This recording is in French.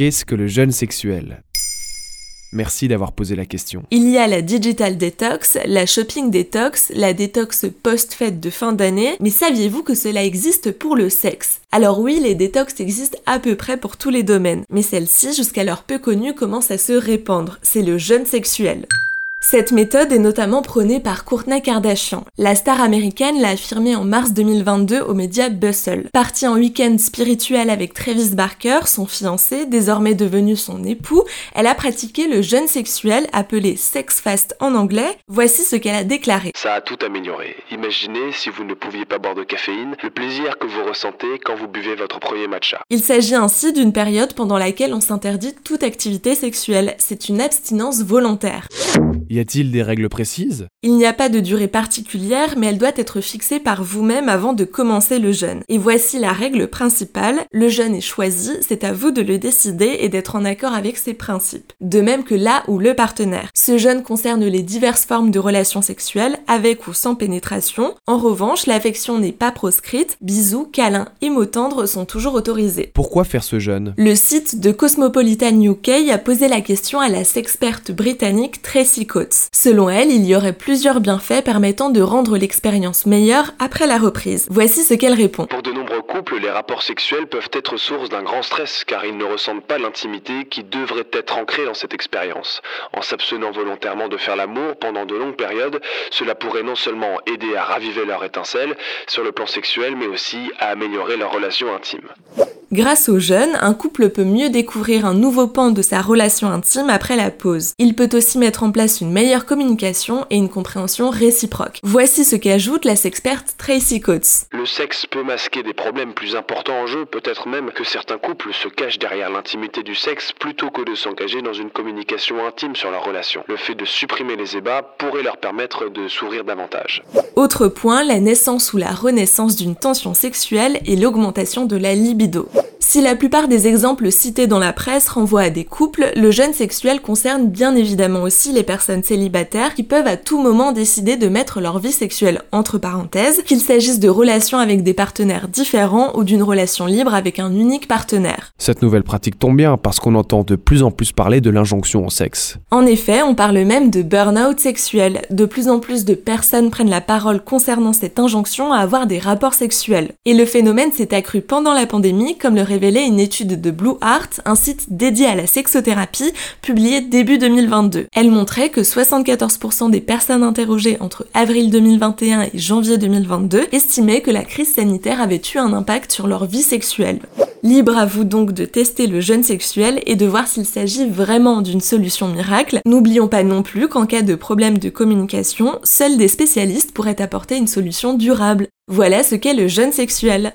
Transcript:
Qu'est-ce que le jeûne sexuel Merci d'avoir posé la question. Il y a la digital detox, la shopping detox, la détox post-fête de fin d'année, mais saviez-vous que cela existe pour le sexe? Alors oui, les détox existent à peu près pour tous les domaines, mais celle-ci, jusqu'alors peu connue, commence à se répandre. C'est le jeûne sexuel. Cette méthode est notamment prônée par Kourtney Kardashian. La star américaine l'a affirmé en mars 2022 aux médias Bustle. Partie en week-end spirituel avec Travis Barker, son fiancé, désormais devenu son époux, elle a pratiqué le jeûne sexuel appelé sex fast en anglais. Voici ce qu'elle a déclaré. Ça a tout amélioré. Imaginez si vous ne pouviez pas boire de caféine, le plaisir que vous ressentez quand vous buvez votre premier matcha. Il s'agit ainsi d'une période pendant laquelle on s'interdit toute activité sexuelle. C'est une abstinence volontaire. Y a-t-il des règles précises? Il n'y a pas de durée particulière, mais elle doit être fixée par vous-même avant de commencer le jeûne. Et voici la règle principale, le jeûne est choisi, c'est à vous de le décider et d'être en accord avec ses principes. De même que là ou le partenaire. Ce jeûne concerne les diverses formes de relations sexuelles, avec ou sans pénétration. En revanche, l'affection n'est pas proscrite, bisous, câlins et mots tendres sont toujours autorisés. Pourquoi faire ce jeûne? Le site de Cosmopolitan UK a posé la question à la sexperte britannique Tracy Selon elle, il y aurait plusieurs bienfaits permettant de rendre l'expérience meilleure après la reprise. Voici ce qu'elle répond. Pour de nombreux couples, les rapports sexuels peuvent être source d'un grand stress car ils ne ressentent pas l'intimité qui devrait être ancrée dans cette expérience. En s'abstenant volontairement de faire l'amour pendant de longues périodes, cela pourrait non seulement aider à raviver leur étincelle sur le plan sexuel, mais aussi à améliorer leur relation intime. Grâce au jeûne, un couple peut mieux découvrir un nouveau pan de sa relation intime après la pause. Il peut aussi mettre en place une meilleure communication et une compréhension réciproque. Voici ce qu'ajoute la sexperte Tracy Coates. Le sexe peut masquer des problèmes plus importants en jeu, peut-être même que certains couples se cachent derrière l'intimité du sexe plutôt que de s'engager dans une communication intime sur leur relation. Le fait de supprimer les ébats pourrait leur permettre de s'ouvrir davantage. Autre point, la naissance ou la renaissance d'une tension sexuelle et l'augmentation de la libido. whoop, Si la plupart des exemples cités dans la presse renvoient à des couples, le jeûne sexuel concerne bien évidemment aussi les personnes célibataires qui peuvent à tout moment décider de mettre leur vie sexuelle entre parenthèses, qu'il s'agisse de relations avec des partenaires différents ou d'une relation libre avec un unique partenaire. Cette nouvelle pratique tombe bien parce qu'on entend de plus en plus parler de l'injonction au sexe. En effet, on parle même de burn-out sexuel. De plus en plus de personnes prennent la parole concernant cette injonction à avoir des rapports sexuels. Et le phénomène s'est accru pendant la pandémie, comme le révélait une étude de Blue Heart, un site dédié à la sexothérapie, publiée début 2022. Elle montrait que 74% des personnes interrogées entre avril 2021 et janvier 2022 estimaient que la crise sanitaire avait eu un impact sur leur vie sexuelle. Libre à vous donc de tester le jeûne sexuel et de voir s'il s'agit vraiment d'une solution miracle. N'oublions pas non plus qu'en cas de problème de communication, seuls des spécialistes pourraient apporter une solution durable. Voilà ce qu'est le jeûne sexuel.